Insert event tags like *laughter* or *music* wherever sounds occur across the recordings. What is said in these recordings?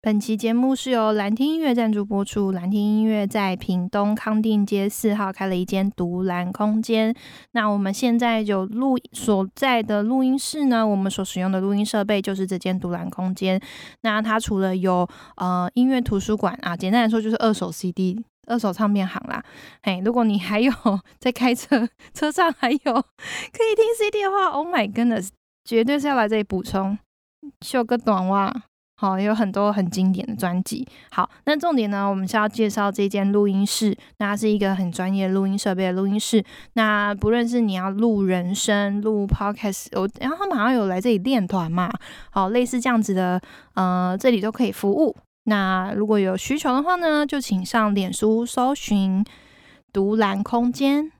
本期节目是由蓝听音乐赞助播出。蓝听音乐在屏东康定街四号开了一间独蓝空间。那我们现在有录所在的录音室呢，我们所使用的录音设备就是这间独蓝空间。那它除了有呃音乐图书馆啊，简单来说就是二手 CD、二手唱片行啦。嘿，如果你还有在开车，车上还有可以听 CD 的话，Oh my goodness，绝对是要来这里补充。秀个短袜。好，有很多很经典的专辑。好，那重点呢，我们是要介绍这间录音室。那它是一个很专业录音设备的录音室。那不论是你要录人声、录 podcast，我然后他们好像有来这里练团嘛。好，类似这样子的，呃，这里都可以服务。那如果有需求的话呢，就请上脸书搜寻“独蓝空间”。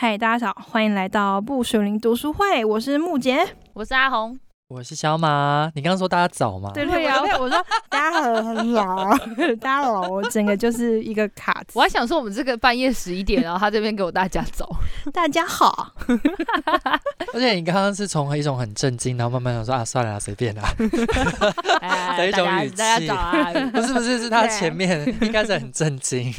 嗨，大家好，欢迎来到不属灵读书会。我是木杰，我是阿红，我是小马。你刚刚说大家早吗？对对呀，我说 *laughs* 大家很老，*laughs* 大家好，我整个就是一个卡。我还想说，我们这个半夜十一点，然后他这边给我大家早，*laughs* 大家好。而且你刚刚是从一种很震惊，然后慢慢想说啊，算了，随便啦。的一种语气，大家早啊，不是不是，是他前面应该是很震惊。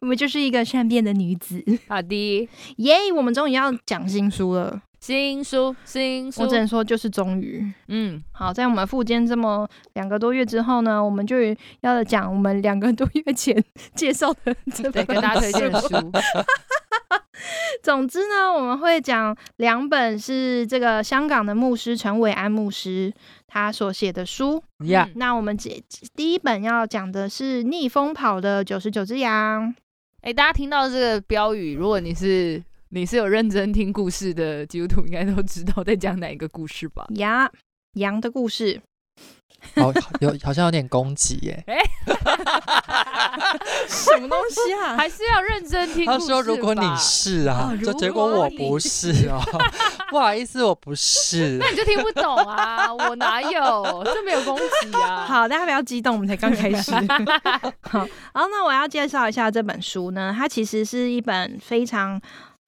我们就是一个善变的女子。好的，耶！我们终于要讲新书了，新书，新书。我只能说就是终于。嗯，好，在我们复健这么两个多月之后呢，我们就要讲我们两个多月前介绍的这本 *laughs* 跟大家推荐的书。*laughs* 总之呢，我们会讲两本是这个香港的牧师陈伟安牧师他所写的书。那我们第第一本要讲的是《逆风跑的九十九只羊》。哎，大家听到这个标语，如果你是你是有认真听故事的基督徒，应该都知道在讲哪一个故事吧？呀，羊的故事。好有 *laughs* 好像有点攻击耶！哎，什么东西啊？*laughs* 还是要认真听。他说：“如果你是啊，就结果我不是哦，*laughs* 不好意思，我不是。那你就听不懂啊，我哪有？这没有攻击啊。好，大家不要激动，我们才刚开始。好，然后那我要介绍一下这本书呢，它其实是一本非常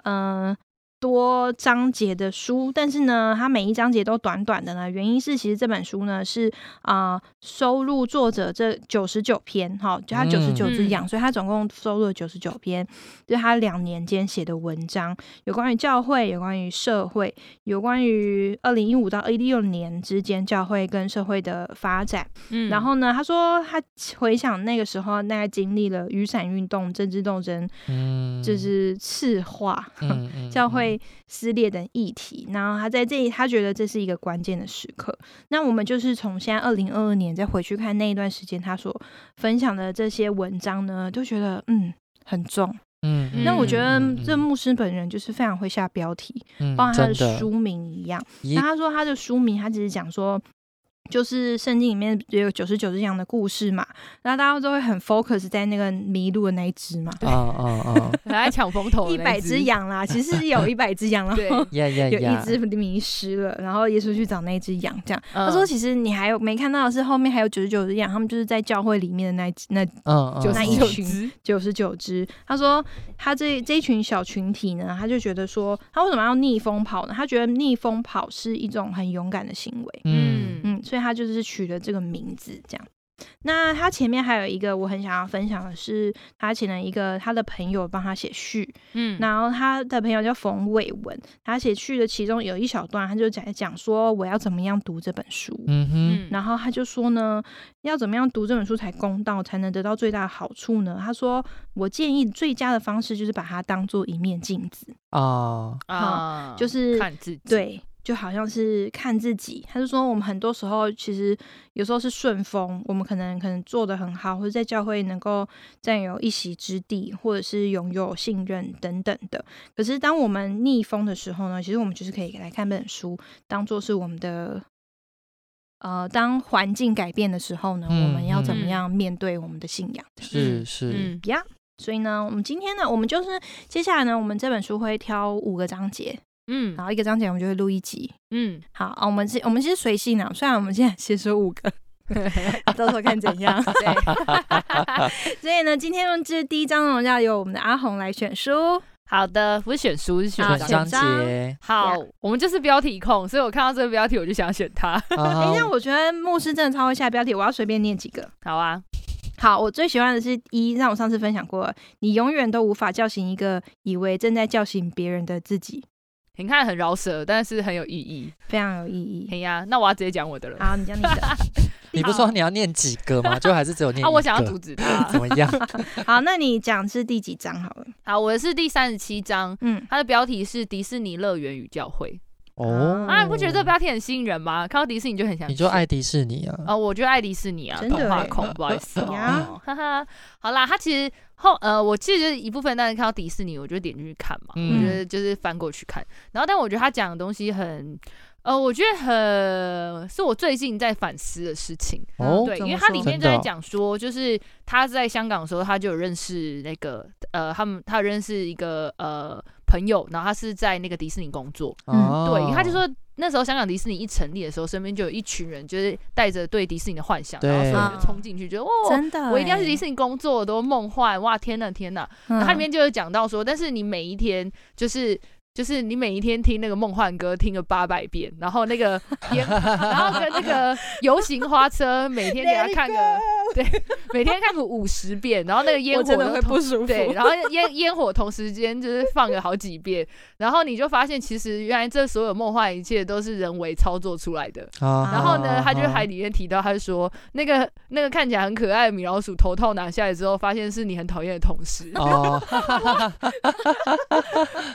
嗯。多章节的书，但是呢，它每一章节都短短的呢。原因是其实这本书呢是啊、呃、收录作者这九十九篇，哈，就他九十九只羊，嗯、所以他总共收录了九十九篇，就是他两年间写的文章，有关于教会，有关于社会，有关于二零一五到二零一六年之间教会跟社会的发展。嗯，然后呢，他说他回想那个时候，大概经历了雨伞运动、政治斗争，嗯，就是赤化、嗯嗯、*laughs* 教会。撕裂的议题，然后他在这里，他觉得这是一个关键的时刻。那我们就是从现在二零二二年再回去看那一段时间，他所分享的这些文章呢，都觉得嗯很重，嗯。那我觉得这牧师本人就是非常会下标题，嗯、包括他的书名一样。那他说他的书名，他只是讲说。就是圣经里面也有九十九只羊的故事嘛，然后大家都会很 focus 在那个迷路的那一只嘛，对，哦哦哦，*laughs* 来抢风头，一百只羊啦，*laughs* 其实是有一百只羊，然后有一只迷失了，然后耶稣去找那只羊，这样。他说，其实你还有没看到的是后面还有九十九只羊，他们就是在教会里面的那那那一群九十九只。他说他这这一群小群体呢，他就觉得说他为什么要逆风跑呢？他觉得逆风跑是一种很勇敢的行为，嗯嗯，所以。他就是取了这个名字，这样。那他前面还有一个我很想要分享的是，他请了一个他的朋友帮他写序，嗯，然后他的朋友叫冯伟文，他写序的其中有一小段，他就讲讲说我要怎么样读这本书，嗯哼，然后他就说呢，要怎么样读这本书才公道，才能得到最大的好处呢？他说，我建议最佳的方式就是把它当做一面镜子啊啊，就是看自己，对。就好像是看自己，他就说我们很多时候其实有时候是顺风，我们可能可能做的很好，或者在教会能够占有一席之地，或者是拥有信任等等的。可是当我们逆风的时候呢，其实我们就是可以来看这本书，当做是我们的呃，当环境改变的时候呢，嗯、我们要怎么样面对我们的信仰？是是呀。所以呢，我们今天呢，我们就是接下来呢，我们这本书会挑五个章节。嗯然后一个章节我们就会录一集。嗯，好，啊我们是，我们其实随性啊，虽然我们现在先说五个，*laughs* 到时候看怎样。对，*laughs* 所以呢，今天呢，这第一章呢，要由我们的阿红来选书。好的，不是选书，是好选选章节，好，我们就是标题控，所以我看到这个标题我就想选它。*laughs* 哎、哎那我觉得牧师真的超会下标题，我要随便念几个。好啊，好，我最喜欢的是一，让我上次分享过了，你永远都无法叫醒一个以为正在叫醒别人的自己，你看很饶舌，但是很有意义。非常有意义。哎呀，那我要直接讲我的了。好，你讲你的。*laughs* 你不是说你要念几个吗？*laughs* 就还是只有念啊，一我想要个阻止他。*laughs* 怎么样？好，那你讲是第几章好了？好，我的是第三十七章，嗯，它的标题是迪士尼乐园与教会。哦，啊，你不觉得这个标题很吸引人吗？看到迪士尼就很想。你就爱迪士尼啊？啊、我就爱迪士尼啊，真的画控，不好意思呀哦，*laughs* 哈哈。好啦，它其实后呃，我记得一部分，但是看到迪士尼，我就点进去看嘛，嗯我觉得就是翻过去看，然后但我觉得他讲的东西很。呃，我觉得很是我最近在反思的事情，哦，对，因为它里面就在讲说，就是他在香港的时候，他就有认识那个呃，他们他有认识一个呃朋友，然后他是在那个迪士尼工作，嗯对，他就说那时候香港迪士尼一成立的时候，身边就有一群人，就是带着对迪士尼的幻想，然后所有人就冲进去，觉得哦，真的欸，我一定要去迪士尼工作，多梦幻哇！天呐天呐，嗯。它里面就有讲到说，但是你每一天就是。就是你每一天听那个梦幻歌听个八百遍，然后那个烟，*laughs* 然后跟那个游行花车每天给他看个，对，每天看个五十遍，然后那个烟火真的会不舒服。对，然后烟烟火同时间就是放个好几遍，然后你就发现其实原来这所有梦幻一切都是人为操作出来的。啊然后呢，他就还里面提到，他就说那个那个看起来很可爱的米老鼠头套拿下来之后，发现是你很讨厌的同事。哦，*laughs* 他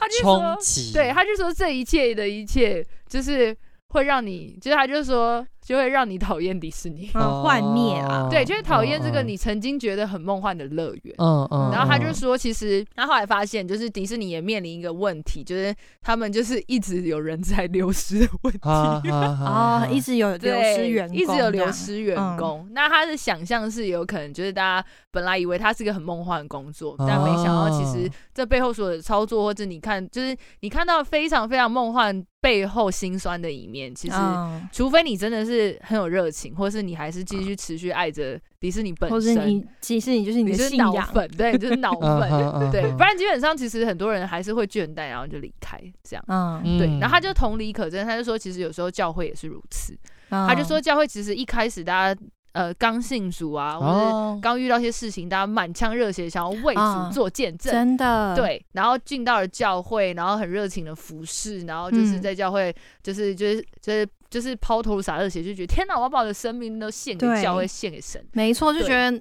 就说，*laughs* 对，他就说这一切的一切就是会让你，就是他就说就会让你讨厌迪士尼。很，幻灭啊，对，就是讨厌这个嗯你曾经觉得很梦幻的乐园。嗯嗯，然后他就嗯说，其实他后来发现，就是迪士尼也面临一个问题，就是他们就是一直有人才流失的问题。啊一直有流失员工，一直有流失员工。那他的想象是有可能，就是大家本来以为他是一个很梦幻的工作，但没想到其实这背后所有的操作，或者你看，就是你看到非常非常梦幻背后心酸的一面，其实。嗯除非你真的是很有热情，或是你还是继续持续爱着迪士尼本或是身，你其实你就是你的信仰，脑粉，对，你就是脑嗯粉，*laughs* 哼嗯对，不然基本上其实很多人还是会倦怠，然后就离开这样。嗯，对，嗯然后他就同理可证，他就说，其实有时候教会也是如此。他他就说，教会其实一开始大家呃刚信主啊，或者哦，刚遇到一些事情，大家满腔热血，想要为啊主做见证。真的，对，然后进到了教会，然后很热情的服侍，然后就是嗯。在教会，就是就是就是就是抛头洒热血，就觉得天哪，我要把我的生命都献给教会，献给神。没错，就觉得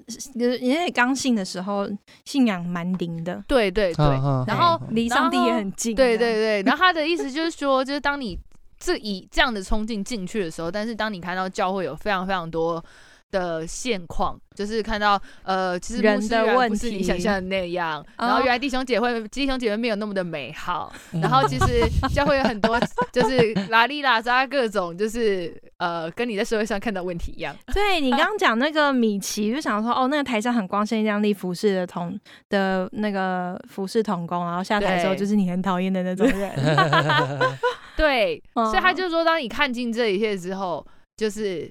因为刚信的时候信仰蛮灵的，对对对，嗯然后离上帝也很近，对对对，*laughs* 然后他的意思就是说，就是当你这以这样的冲劲进去的时候，但是当你看到教会有非常非常多的现况，就是看到呃，其实人牧师原来的问不是你想象的那样，哦然后原来弟兄姐妹弟兄姐妹没有那么的美好，然后其实教会有很多 *laughs* 就是拉里拉扎各种就是呃，跟你在社会上看到问题一样。对你 *laughs* 刚刚讲那个米奇，就想说哦，那个台上很光鲜亮丽服饰的同的那个服饰童工，然后下台的时候就是你很讨厌的那种人，*laughs* 对，哦所以他就说，当你看尽这一切之后，就是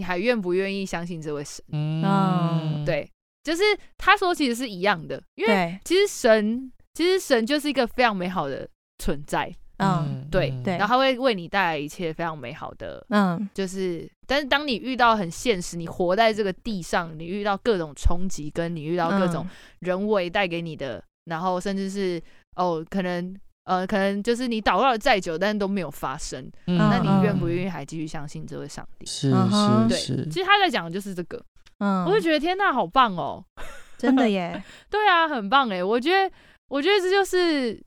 你还愿不愿意相信这位神？嗯，对，就是他说其实是一样的，因为，其实神，其实神就是一个非常美好的存在，嗯。对对。然后他会为你带来一切非常美好的，嗯，就是，但是当你遇到很现实，你活在这个地上，你遇到各种冲击，跟你遇到各种嗯人为带给你的，然后甚至是哦，可能呃，可能就是你祷告了再久，但是都没有发生，嗯那你愿不？愿意还继续相信这位上帝？是是是，其实他在讲的就是这个，嗯，我就觉得天呐，好棒哦！*laughs* 真的耶，*laughs* 对啊，很棒哎！我觉得，我觉得这就是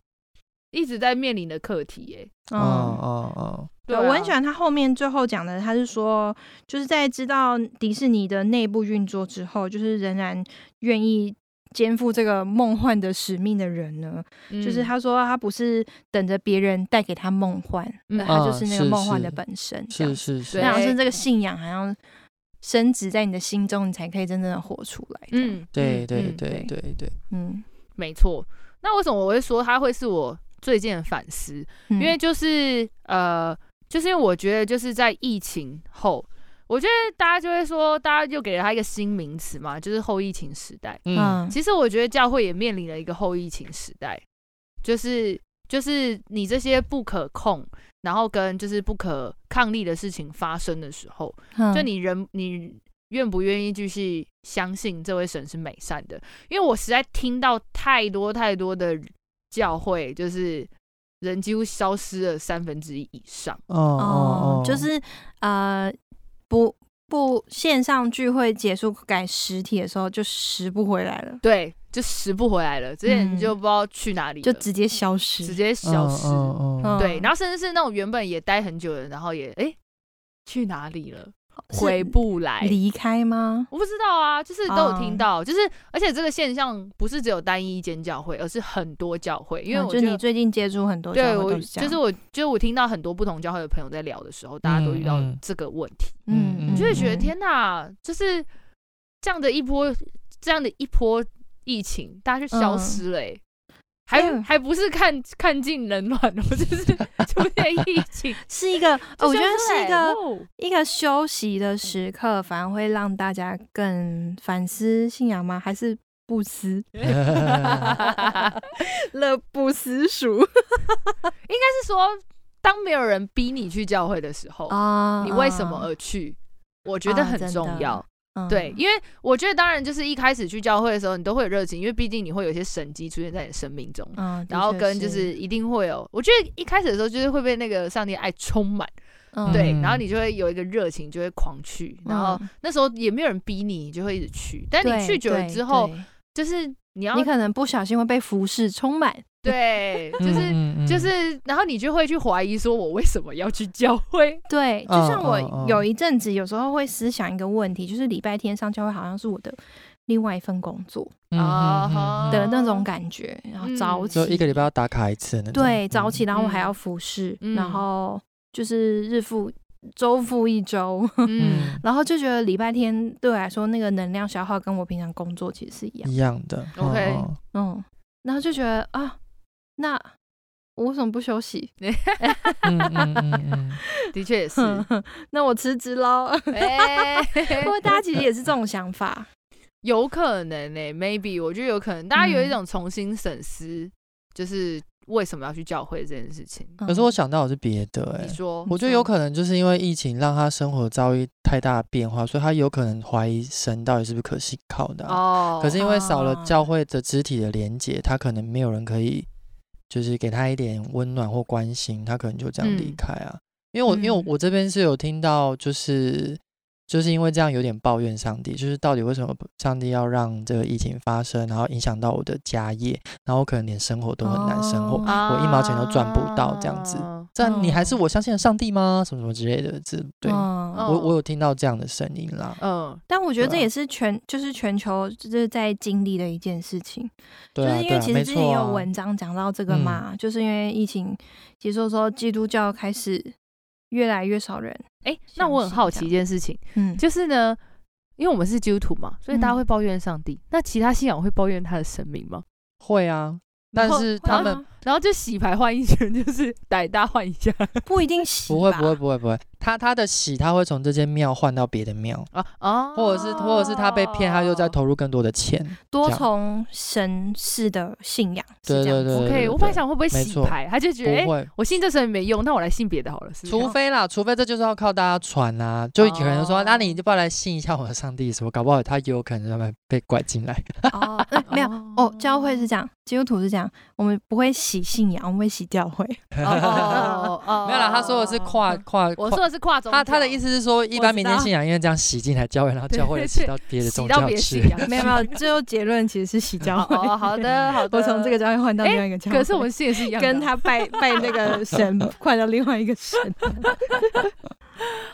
一直在面临的课题哎。哦嗯。哦哦，对，啊我很喜欢他后面最后讲的，他是说，就是在知道迪士尼的内部运作之后，就是仍然愿意肩负这个梦幻的使命的人呢，嗯就是他说他不是等着别人带给他梦幻，嗯。那他就是那个梦幻的本身，这样是子。是是，那好像是这个信仰，好像升值在你的心中，你才可以真正的活出来。嗯。嗯，对对对对。对对，嗯。没错。那为什么我会说他会是我最近的反思，嗯因为就是呃，就是因为我觉得就是在疫情后，我觉得大家就会说，大家就给了他一个新名词嘛，就是后疫情时代。嗯嗯其实我觉得教会也面临了一个后疫情时代，就是就是你这些不可控，然后跟就是不可抗力的事情发生的时候，嗯就你人你愿不愿意继续相信这位神是美善的？因为我实在听到太多太多的教会，就是人几乎消失了三分之一以上。哦哦，就是呃不不线上聚会结束改实体的时候就拾不回来了，对，就拾不回来了，之前你就不知道去哪里了，就直接消失，直接消失。嗯嗯嗯对，嗯然后甚至是那种原本也待很久的，然后也哎、去哪里了，是回不来。离开吗？我不知道啊，就是都有听哦到，就是而且这个现象不是只有单一一间教会，而是很多教会，因为我觉得你最近接触很多教对我就是我就是我听到很多不同教会的朋友在聊的时候，大家都遇到这个问题，嗯嗯，你就会觉得嗯天哪，就是这样的一波这样的一波疫情，大家就消失了、欸还嗯还不是看看尽冷暖，我就是 *laughs* 出现疫情，*laughs* 是一个，*laughs* 哦我觉得是一个哦一个休息的时刻，反而会让大家更反思信仰吗？还是不思乐不思蜀应该是说，当没有人逼你去教会的时候，啊你为什么而去？我觉得很重要。嗯。对，因为我觉得当然就是一开始去教会的时候，你都会有热情，因为毕竟你会有一些神迹出现在你生命中，嗯，然后跟就是一定会有，我觉得一开始的时候就是会被那个上帝爱充满，嗯。对，嗯然后你就会有一个热情，就会狂去，然后嗯。那时候也没有人逼你，你就会一直去，但你去久了之后，就是你要你可能不小心会被服饰充满，对，*laughs* 就嗯是。就是，然后你就会去怀疑，说我为什么要去教会？*laughs* 对，就嗯像我有一阵子有时候会思想一个问题，就是礼拜天上教会好像是我的另外一份工作嗯嗯嗯的那种感觉，然后早起就一个礼拜要打卡一次那种。对，早起，然后我还嗯。要服侍，嗯。然后就是日复周复一周，嗯。*laughs* 然后就觉得礼拜天对我来说那个能量消耗跟我平常工作其实是一样，一样的。OK 嗯嗯，然后就觉得啊，那我为什么不休息？嗯嗯嗯嗯。*laughs* 的确也是。*laughs* 那我辞职喽。哎、不过大家其实也是这种想法，有可能呢、欸、，maybe 我觉得有可能，大家有一种重新审视，就是为什么要去教会这件事情。嗯。可是我想到的是别的，哎你，说，我觉得有可能就是因为疫情让他生活遭遇太大的变化，所以他有可能怀疑神到底是不是可信靠的啊。哦，可是因为少了哦教会的肢体的连接，他可能没有人可以，就是给他一点温暖或关心，他可能就这样离开啊。因为我因为我这边是有听到，就是就是因为这样有点抱怨上帝，就是到底为什么上帝要让这个疫情发生，然后影响到我的家业，然后我可能连生活都很难生活，哦我一毛钱都赚不到这样子。啊这样你还是我相信的上帝吗？什么什么之类的，这对、我我有听到这样的声音啦。嗯，但我觉得这也是全就是全球就是在经历的一件事情，就是因为其实之前也有。文章讲到这个嘛，就是因为疫情结束之后，基督教开始越来越少人，哎、那我很好奇一件事情，嗯，就是呢，因为我们是基督徒嘛，所以大家嗯会抱怨上帝。那其他信仰会抱怨他的神明吗？会啊，但是他们啊然后就洗牌换一圈，*laughs* 就是歹大换一下。*laughs* 不一定洗不会不会不会不会，他他的洗他会从这间庙换到别的庙，啊啊，或者是或者是他被骗，他又再投入更多的钱。多重神式的信仰是对这样子，对对 OK，我本来想会不会洗牌，他就觉得哎、我信这神没用，那我来信别的好了，是是除非啦，除非这就是要靠大家传啊，就有人说，哦。那你就不要来信一下我的上帝什么，搞不好他也有可能他们被拐进来。*laughs* 没有哦，教会是这样，基督徒是这样，我们不会洗信仰，我们会洗教会。*laughs* 哦哦没有啦，他说的是跨跨，我说的是跨宗教，他他的意思是说，一般民间信仰因为这样洗进来教会，然后教会洗到别的宗教洗到别的信去。仰，没有没有，最后结论其实是洗教会。哦，好的好的，我从这个教会换到另外一个教会，可是我们信也是一样，跟他拜拜那个神换到另外一个神。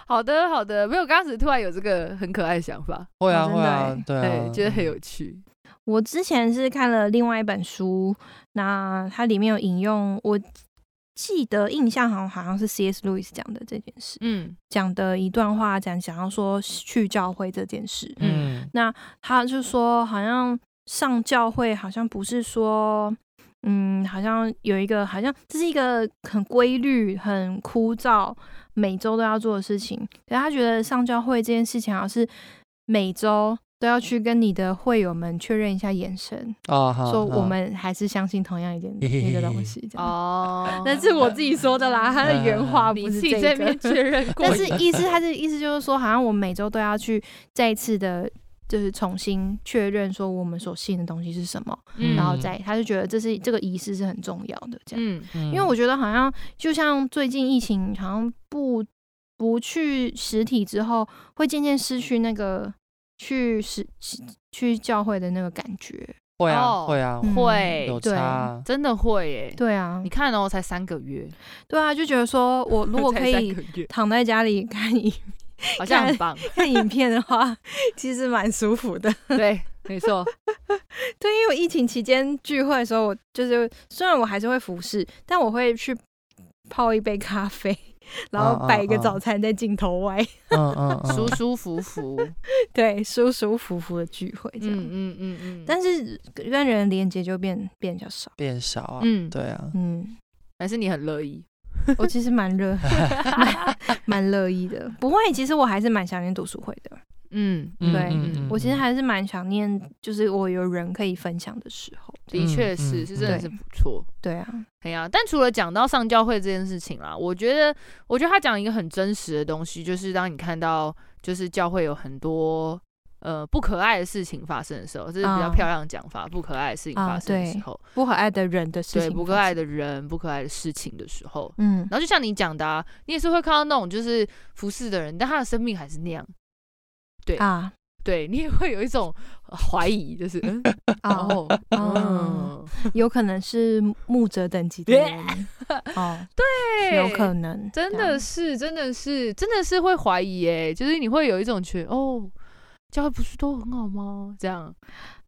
好的好的，没有，刚开始突然有这个很可爱的想法，会啊会啊欸，对啊对，，觉得很有趣，我之前是看了另外一本书，那它里面有引用，我记得印象好像好像是 C.S. Lewis 讲的这件事，嗯讲的一段话，讲想要说去教会这件事。嗯那他就说，好像上教会好像不是说，嗯，好像有一个，好像这是一个很规律、很枯燥，每周都要做的事情。可是他觉得上教会这件事情，好像是每周。都要去跟你的会友们确认一下眼神啊，说我们还是相信同样一点那个东西这样哦。那是我自己说的啦，他的原话不是这个。确认过，但是意思，他的意思就是说，好像我们每周都要去再一次的，就是重新确认说我们所信的东西是什么，嗯、然后再他就觉得这是这个仪式是很重要的这样。嗯，因为我觉得好像就像最近疫情，好像不不去实体之后，会渐渐失去那个。去是去教会的那个感觉，会啊会啊会有差，真的会耶。对啊，你看哦，才三个月，对啊，就觉得说我如果 *laughs* 可以躺在家里看影，好像很棒，看影片的话，其实蛮舒服的。*laughs* 对，没错。*laughs* 对，因为我疫情期间聚会的时候，我就是虽然我还是会服侍，但我会去泡一杯咖啡。然后摆一个早餐在镜头外，嗯嗯，*laughs* 舒舒服服，对，舒舒服服的聚会，这样，嗯嗯嗯嗯。但是跟人的连接就变变比较少，变少啊，嗯，对啊，嗯，还是你很乐意？我其实蛮热，*laughs* 蛮乐意的。不会，其实我还是蛮想念读书会的。嗯，对，我其实还是蛮想念，就是我有人可以分享的时候。的确是，是真的是不错。对啊，对啊。但除了讲到上教会这件事情啦，我觉得，我觉得他讲一个很真实的东西，就是当你看到，就是教会有很多呃不可爱的事情发生的时候，这是比较漂亮的讲法，不可爱的事情发生的时候，不可爱的人的事情，对，不可爱的人，不可爱的事情的时候，嗯。然后就像你讲的，啊，你也是会看到那种就是服侍的人，但他的生命还是那样。对啊。对，你也会有一种怀疑，就是 *laughs* 哦，嗯，有可能是木者等级的人 *laughs* 哦，对，有可能，真的是，真的是，真的是会怀疑哎，就是你会有一种觉得，哦，教会不是都很好吗？这样，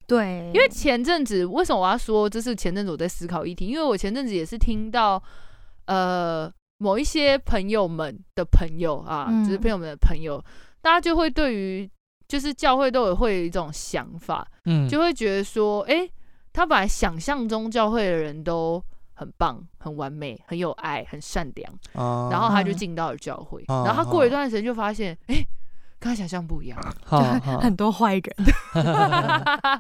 对，因为前阵子为什么我要说这是前阵子我在思考议题？因为我前阵子也是听到，呃，某一些朋友们的朋友啊，就是朋友们的朋友，大家就会对于。就是教会都有会有一种想法，嗯，就会觉得说，哎、欸，他本来想象中教会的人都很棒、很完美、很有爱、很善良，哦、然后他就进到了教会，哦、然后他过一段时间就发现，哎、欸。跟他想象不一样，就很多坏人，*laughs* 然后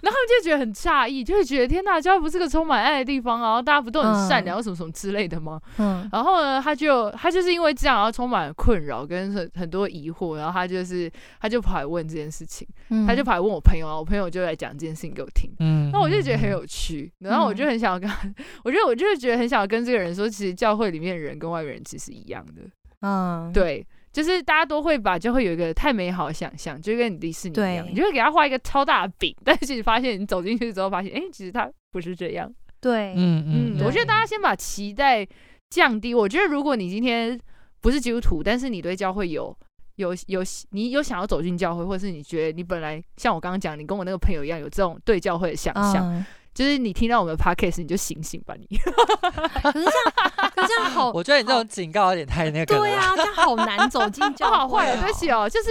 他就觉得很诧异，就会觉得天呐，教会不是个充满爱的地方啊？然后大家不都很善良，什么什么之类的吗？嗯，然后呢，他就他就是因为这样，然后充满了困扰跟很很多疑惑，然后他就是他就跑来问这件事情，他就跑来问我朋友啊，我朋友就来讲这件事情给我听，嗯，那我就觉得很有趣，然后我就很想要跟他，*laughs* 我觉得我就是觉得很想要跟这个人说，其实教会里面的人跟外面人其实一样的，嗯，对。就是大家都会把就会有一个太美好的想象，就跟你迪士尼一样，你就会给他画一个超大的饼，但是你发现你走进去之后，发现哎、欸，其实他不是这样。对，嗯嗯，我觉得大家先把期待降低。我觉得如果你今天不是基督徒，但是你对教会有有有你有想要走进教会，或是你觉得你本来像我刚刚讲，你跟我那个朋友一样有这种对教会的想象。嗯就是你听到我们的 podcast，你就醒醒吧你。*laughs* 可是这样，可是这样好。*laughs* 我觉得你这种警告有点太那个。对呀、啊，这样好难走进教会。好坏对不起哦，就是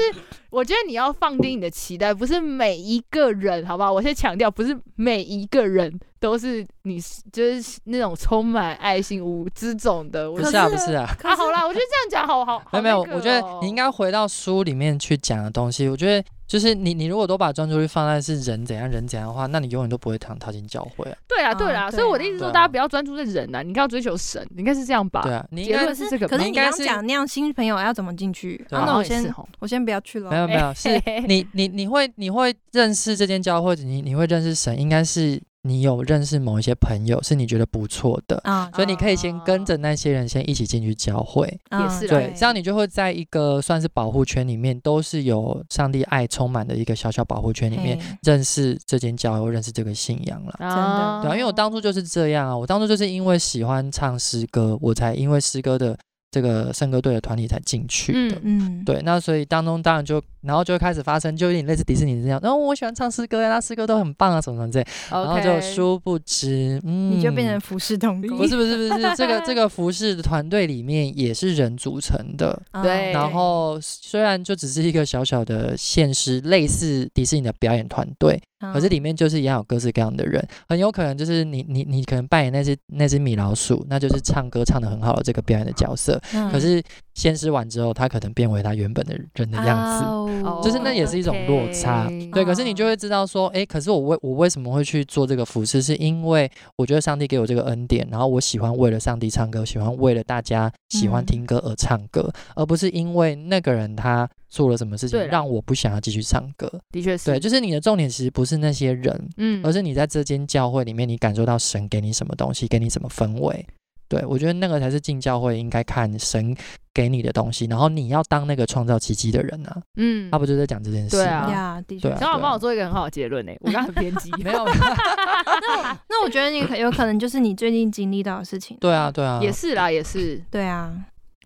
我觉得你要放低你的期待，不是每一个人，好不好？我先强调，不是每一个人都是你，就是那种充满爱心、无知种的。不是啊，不是啊。啊，好啦，我觉得这样讲好好。没有没有，我觉得你应该回到书里面去讲的东西。我觉得。就是你，你如果都把专注力放在是人怎样人怎样的话，那你永远都不会踏踏进教会啊。对啊，对啊，所以我的意思说，大家不要专注在人啊，你应该要追求神，应该是这样吧？对啊，你应该是这个。可是你刚讲那样新朋友要怎么进去？那我先我先不要去了。没有没有，是 *laughs* 你你你会你会认识这间教会，你你会认识神，应该是。你有认识某一些朋友是你觉得不错的啊，所以你可以先跟着那些人先一起进去教会，也是对，这样你就会在一个算是保护圈里面，都是有上帝爱充满的一个小小保护圈里面，认识这间教会，认识这个信仰了。真的，对啊，因为我当初就是这样啊，我当初就是因为喜欢唱诗歌，我才因为诗歌的这个圣歌队的团体才进去的。嗯，对，那所以当中当然就然后就会开始发生，就有点类似迪士尼这样。然后我喜欢唱诗歌呀，他诗歌都很棒啊，什么什么之类。然后就殊不知，嗯，你就变成服侍同工。不是不是不是，这个这个服侍的团队里面也是人组成的。对。然后虽然就只是一个小小的现实，类似迪士尼的表演团队。可是里面就是一样有各式各样的人，很有可能就是你你你可能扮演那只那只米老鼠，那就是唱歌唱得很好的这个表演的角色。嗯、可是先施完之后，他可能变为他原本的人的样子，哦、就是那也是一种落差。Okay 对，可是你就会知道说，哎，可是我为我为什么会去做这个服饰，是因为我觉得上帝给我这个恩典，然后我喜欢为了上帝唱歌，喜欢为了大家喜欢听歌而唱歌，嗯、而不是因为那个人他。做了什么事情让我不想要继续唱歌？的确是，对，就是你的重点其实不是那些人，嗯，而是你在这间教会里面，你感受到神给你什么东西，给你什么氛围。对，我觉得那个才是进教会应该看神给你的东西，然后你要当那个创造奇迹的人啊。嗯，他不就在讲这件事吗？对啊，的确。小好帮我做一个很好的结论呢，我刚刚很偏激，*laughs* 没有。*laughs* 那那我觉得你可有可能就是你最近经历到的事情。对啊，对啊，也是啦，也是，对啊。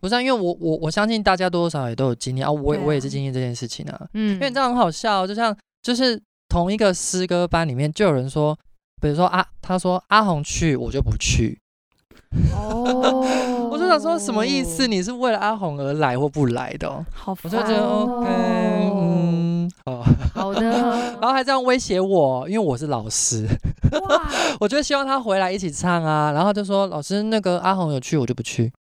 不是、啊，因为我我我相信大家多多少少也都有经历啊，我也我也是经历这件事情啊。嗯，因为你这样很好笑，就像就是同一个诗歌班里面就有人说，比如说啊，他说阿红去，我就不去。哦，*laughs* 我就想说什么意思？你是为了阿红而来或不来的、哦？好、哦，我就觉得 OK，嗯，哦 *laughs* 好的，*laughs* 然后还这样威胁我，因为我是老师。哇，我就希望他回来一起唱啊，然后就说老师那个阿红有去，我就不去。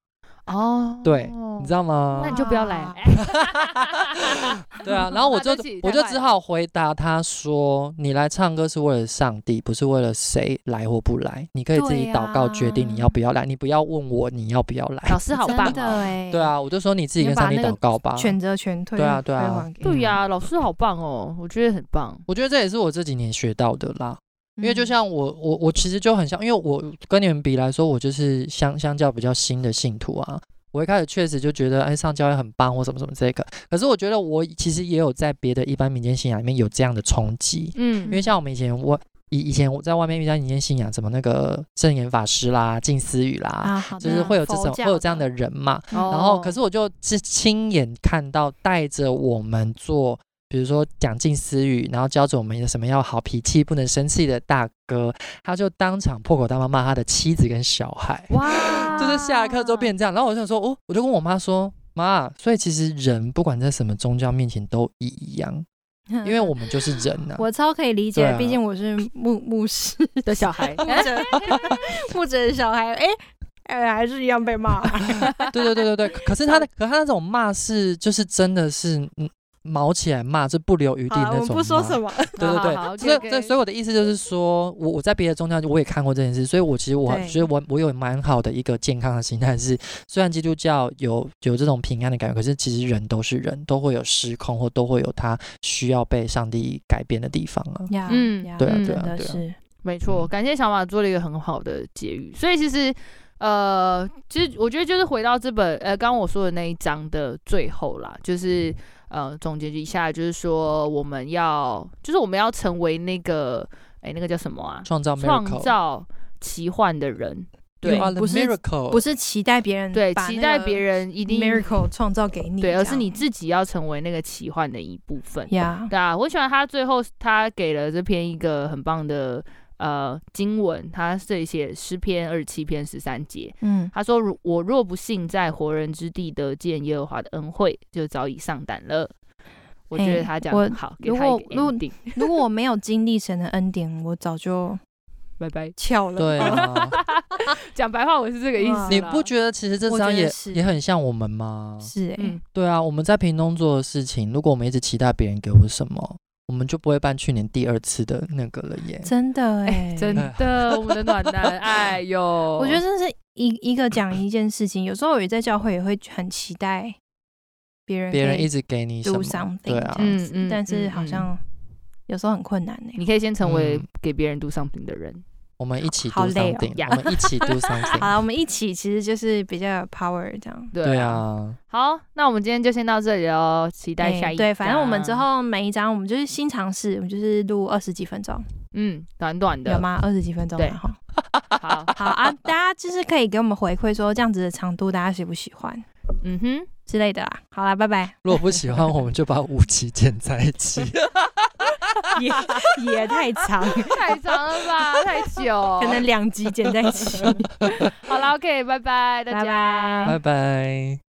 哦，oh, 对，你知道吗？那你就不要来。*laughs* 对啊，然后我就 *laughs* 我就只好回答他说：“你来唱歌是为了上帝，不是为了谁来或不来。你可以自己祷告决定你要不要来，你不要问我你要不要来。”老师好棒的哎。对啊，我就说你自己跟上帝祷告吧。选择全退。对啊，对啊，对呀，老师好棒哦，我觉得很棒。我觉得这也是我这几年学到的啦。因为就像我我我其实就很像，因为我跟你们比来说，我就是相相较比较新的信徒啊。我一开始确实就觉得，哎，上教会很棒或什么什么这个。可是我觉得我其实也有在别的一般民间信仰里面有这样的冲击，嗯，因为像我们以前我以以前我在外面遇到民间信仰，什么那个圣严法师啦、静思语啦，啊、就是会有这种会有这样的人嘛。哦、然后，可是我就是亲眼看到带着我们做。比如说讲静思语，然后教着我们什么要好脾气、不能生气的大哥，他就当场破口大骂骂他的妻子跟小孩。哇！*laughs* 就是下课之后变成这样，然后我就想说，哦，我就跟我妈说，妈，所以其实人不管在什么宗教面前都一样，因为我们就是人呐、啊。*laughs* 我超可以理解，毕竟我是牧牧师 *laughs* 的小孩，牧者牧者的小孩，哎哎，还是一样被骂。对对对对对，可是他的，可是他那种骂是，就是真的是，嗯。毛起来骂，这不留余地那种。我不说什么。*laughs* 对对对，所以，所以我的意思就是说，我我在别的宗教我也看过这件事，所以我其实我觉得我我有蛮好的一个健康的心态，是虽然基督教有有这种平安的感觉，可是其实人都是人，都会有失控或都会有他需要被上帝改变的地方啊。嗯，对啊，对啊，对啊，没错。感谢小马做了一个很好的结语，所以其实呃，其实我觉得就是回到这本呃，刚刚我说的那一章的最后啦，就是。呃，总结一下，就是说我们要，就是我们要成为那个，哎，那个叫什么啊？创造创造奇幻的人，对，不是不是期待别人，对，期待别人一定 miracle 创造给你，对，而是你自己要成为那个奇幻的一部分。呀，对啊，我喜欢他最后他给了这篇一个很棒的。呃，经文他这里写诗篇二十七篇十三节，嗯，他说：“如我若不信在活人之地得见耶和华的恩惠，就早已上胆了。”我觉得他讲得很好，给他一个 ending。*laughs* 如果如果我没有经历神的恩典，我早就拜拜翘了。对啊，*laughs* 讲白话我是这个意思。你不觉得其实这张也也很像我们吗？是哎、欸，对啊，我们在屏东做的事情，如果我们一直期待别人给我什么。我们就不会办去年第二次的那个了耶！真的哎，真的，我们的暖男，*laughs* 哎呦，我觉得这是一一个讲一件事情。有时候我也在教会也会很期待别人，别人一直给你 do something，对啊，嗯嗯，但是好像有时候很困难呢。你可以先成为给别人 do something 的人。我们一起 do something，我们一起 do something。好了，我们一起其实就是比较有 power 这样。对啊。好，那我们今天就先到这里哦，期待下一集。对，反正我们之后每一章我们就是新尝试，我们就是录二十几分钟。嗯，短短的。有吗？二十几分钟。对。*laughs* 好，好啊，大家就是可以给我们回馈说这样子的长度大家喜不喜欢？嗯哼之类的啦。好啦，拜拜。如果不喜欢，我们就把五集剪在一起。*laughs* 也也太长，太长了吧，*laughs* 太久，可能两集剪在一起。*laughs* 好了，OK，拜拜，大家，拜拜。